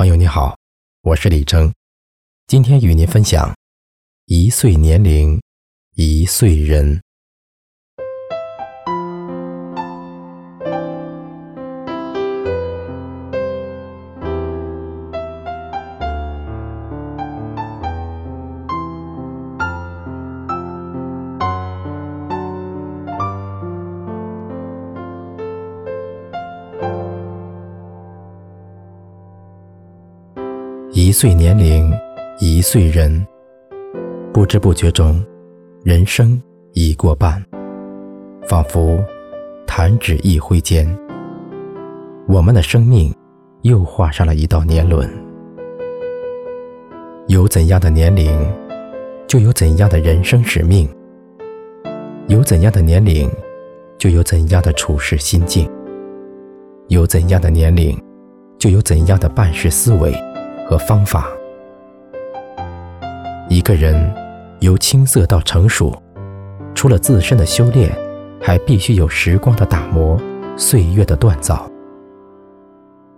朋友你好，我是李征，今天与您分享一岁年龄，一岁人。一岁年龄，一岁人。不知不觉中，人生已过半，仿佛弹指一挥间，我们的生命又画上了一道年轮。有怎样的年龄，就有怎样的人生使命；有怎样的年龄，就有怎样的处事心境；有怎样的年龄，就有怎样的办事思维。和方法。一个人由青涩到成熟，除了自身的修炼，还必须有时光的打磨、岁月的锻造。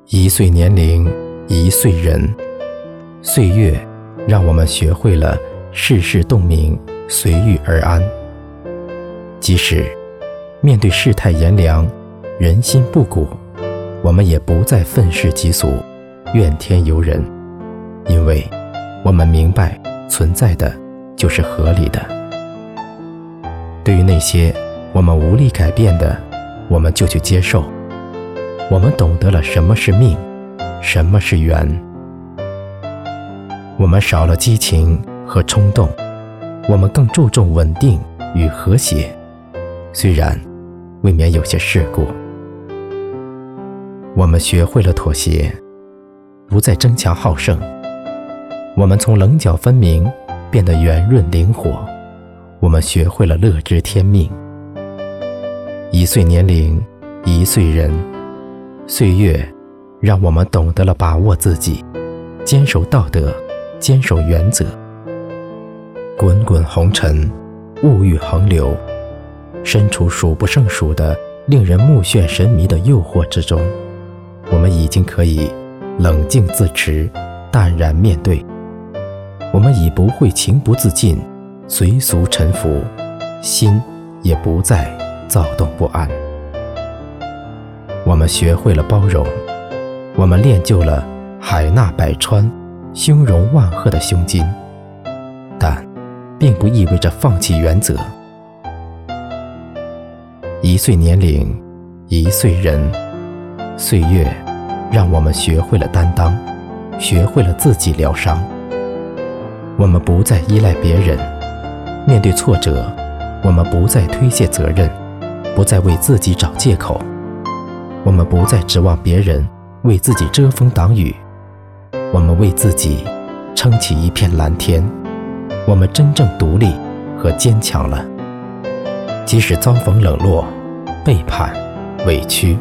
一岁年龄，一岁人，岁月让我们学会了世事洞明、随遇而安。即使面对世态炎凉、人心不古，我们也不再愤世嫉俗、怨天尤人。因为，我们明白存在的就是合理的。对于那些我们无力改变的，我们就去接受。我们懂得了什么是命，什么是缘。我们少了激情和冲动，我们更注重稳定与和谐。虽然未免有些世故，我们学会了妥协，不再争强好胜。我们从棱角分明变得圆润灵活，我们学会了乐知天命。一岁年龄，一岁人，岁月让我们懂得了把握自己，坚守道德，坚守原则。滚滚红尘，物欲横流，身处数不胜数的令人目眩神迷的诱惑之中，我们已经可以冷静自持，淡然面对。我们已不会情不自禁、随俗沉浮，心也不再躁动不安。我们学会了包容，我们练就了海纳百川、胸容万壑的胸襟，但并不意味着放弃原则。一岁年龄，一岁人，岁月让我们学会了担当，学会了自己疗伤。我们不再依赖别人，面对挫折，我们不再推卸责任，不再为自己找借口，我们不再指望别人为自己遮风挡雨，我们为自己撑起一片蓝天，我们真正独立和坚强了。即使遭逢冷落、背叛、委屈，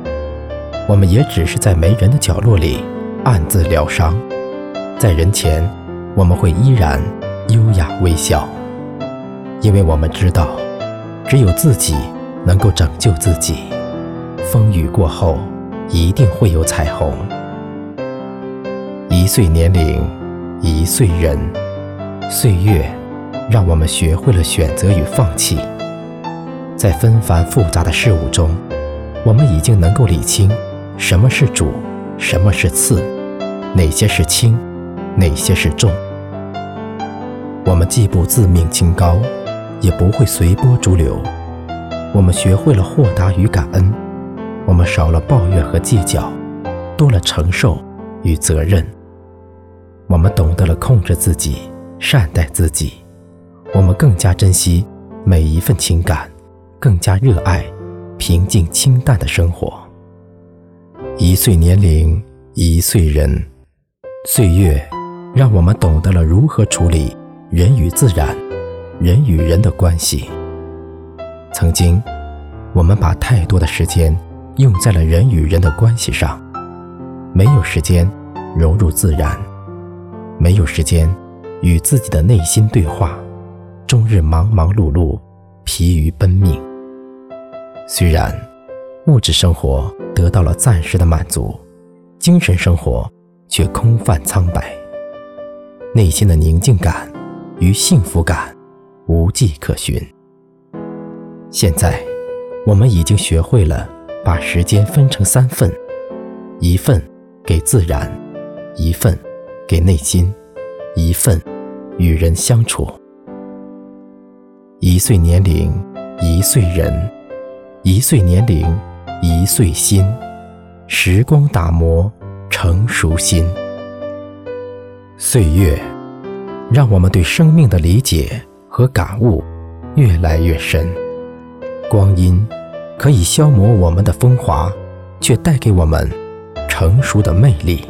我们也只是在没人的角落里暗自疗伤，在人前。我们会依然优雅微笑，因为我们知道，只有自己能够拯救自己。风雨过后，一定会有彩虹。一岁年龄，一岁人，岁月让我们学会了选择与放弃。在纷繁复杂的事物中，我们已经能够理清什么是主，什么是次，哪些是轻。哪些是重？我们既不自命清高，也不会随波逐流。我们学会了豁达与感恩，我们少了抱怨和计较，多了承受与责任。我们懂得了控制自己，善待自己。我们更加珍惜每一份情感，更加热爱平静清淡的生活。一岁年龄，一岁人，岁月。让我们懂得了如何处理人与自然、人与人的关系。曾经，我们把太多的时间用在了人与人的关系上，没有时间融入自然，没有时间与自己的内心对话，终日忙忙碌碌，疲于奔命。虽然物质生活得到了暂时的满足，精神生活。却空泛苍白，内心的宁静感与幸福感无迹可寻。现在，我们已经学会了把时间分成三份：一份给自然，一份给内心，一份与人相处。一岁年龄，一岁人；一岁年龄，一岁心。时光打磨成熟心。岁月，让我们对生命的理解和感悟越来越深。光阴可以消磨我们的风华，却带给我们成熟的魅力。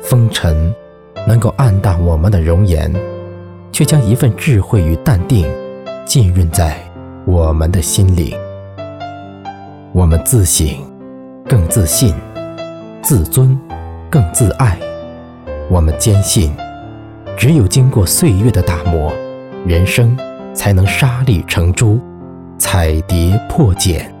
风尘能够暗淡我们的容颜，却将一份智慧与淡定浸润在我们的心灵。我们自省，更自信；自尊，更自爱。我们坚信，只有经过岁月的打磨，人生才能沙粒成珠。彩蝶破茧。